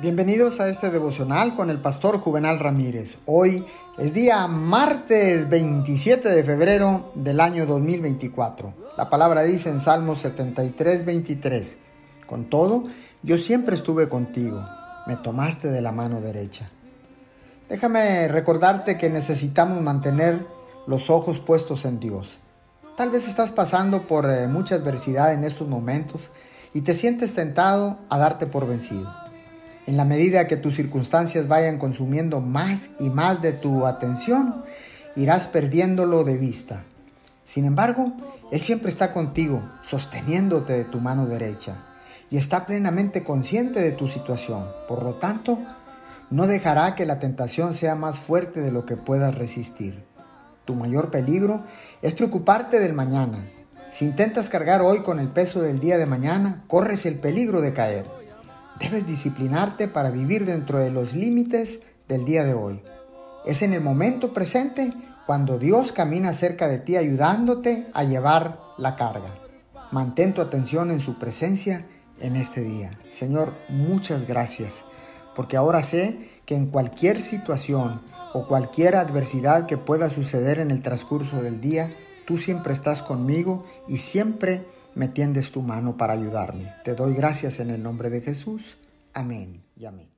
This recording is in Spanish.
Bienvenidos a este devocional con el pastor Juvenal Ramírez. Hoy es día martes 27 de febrero del año 2024. La palabra dice en Salmos 73, 23, Con todo, yo siempre estuve contigo, me tomaste de la mano derecha. Déjame recordarte que necesitamos mantener los ojos puestos en Dios. Tal vez estás pasando por eh, mucha adversidad en estos momentos y te sientes tentado a darte por vencido. En la medida que tus circunstancias vayan consumiendo más y más de tu atención, irás perdiéndolo de vista. Sin embargo, Él siempre está contigo, sosteniéndote de tu mano derecha, y está plenamente consciente de tu situación. Por lo tanto, no dejará que la tentación sea más fuerte de lo que puedas resistir. Tu mayor peligro es preocuparte del mañana. Si intentas cargar hoy con el peso del día de mañana, corres el peligro de caer. Debes disciplinarte para vivir dentro de los límites del día de hoy. Es en el momento presente cuando Dios camina cerca de ti ayudándote a llevar la carga. Mantén tu atención en su presencia en este día. Señor, muchas gracias, porque ahora sé que en cualquier situación o cualquier adversidad que pueda suceder en el transcurso del día, tú siempre estás conmigo y siempre me tiendes tu mano para ayudarme. Te doy gracias en el nombre de Jesús. Amén y amén.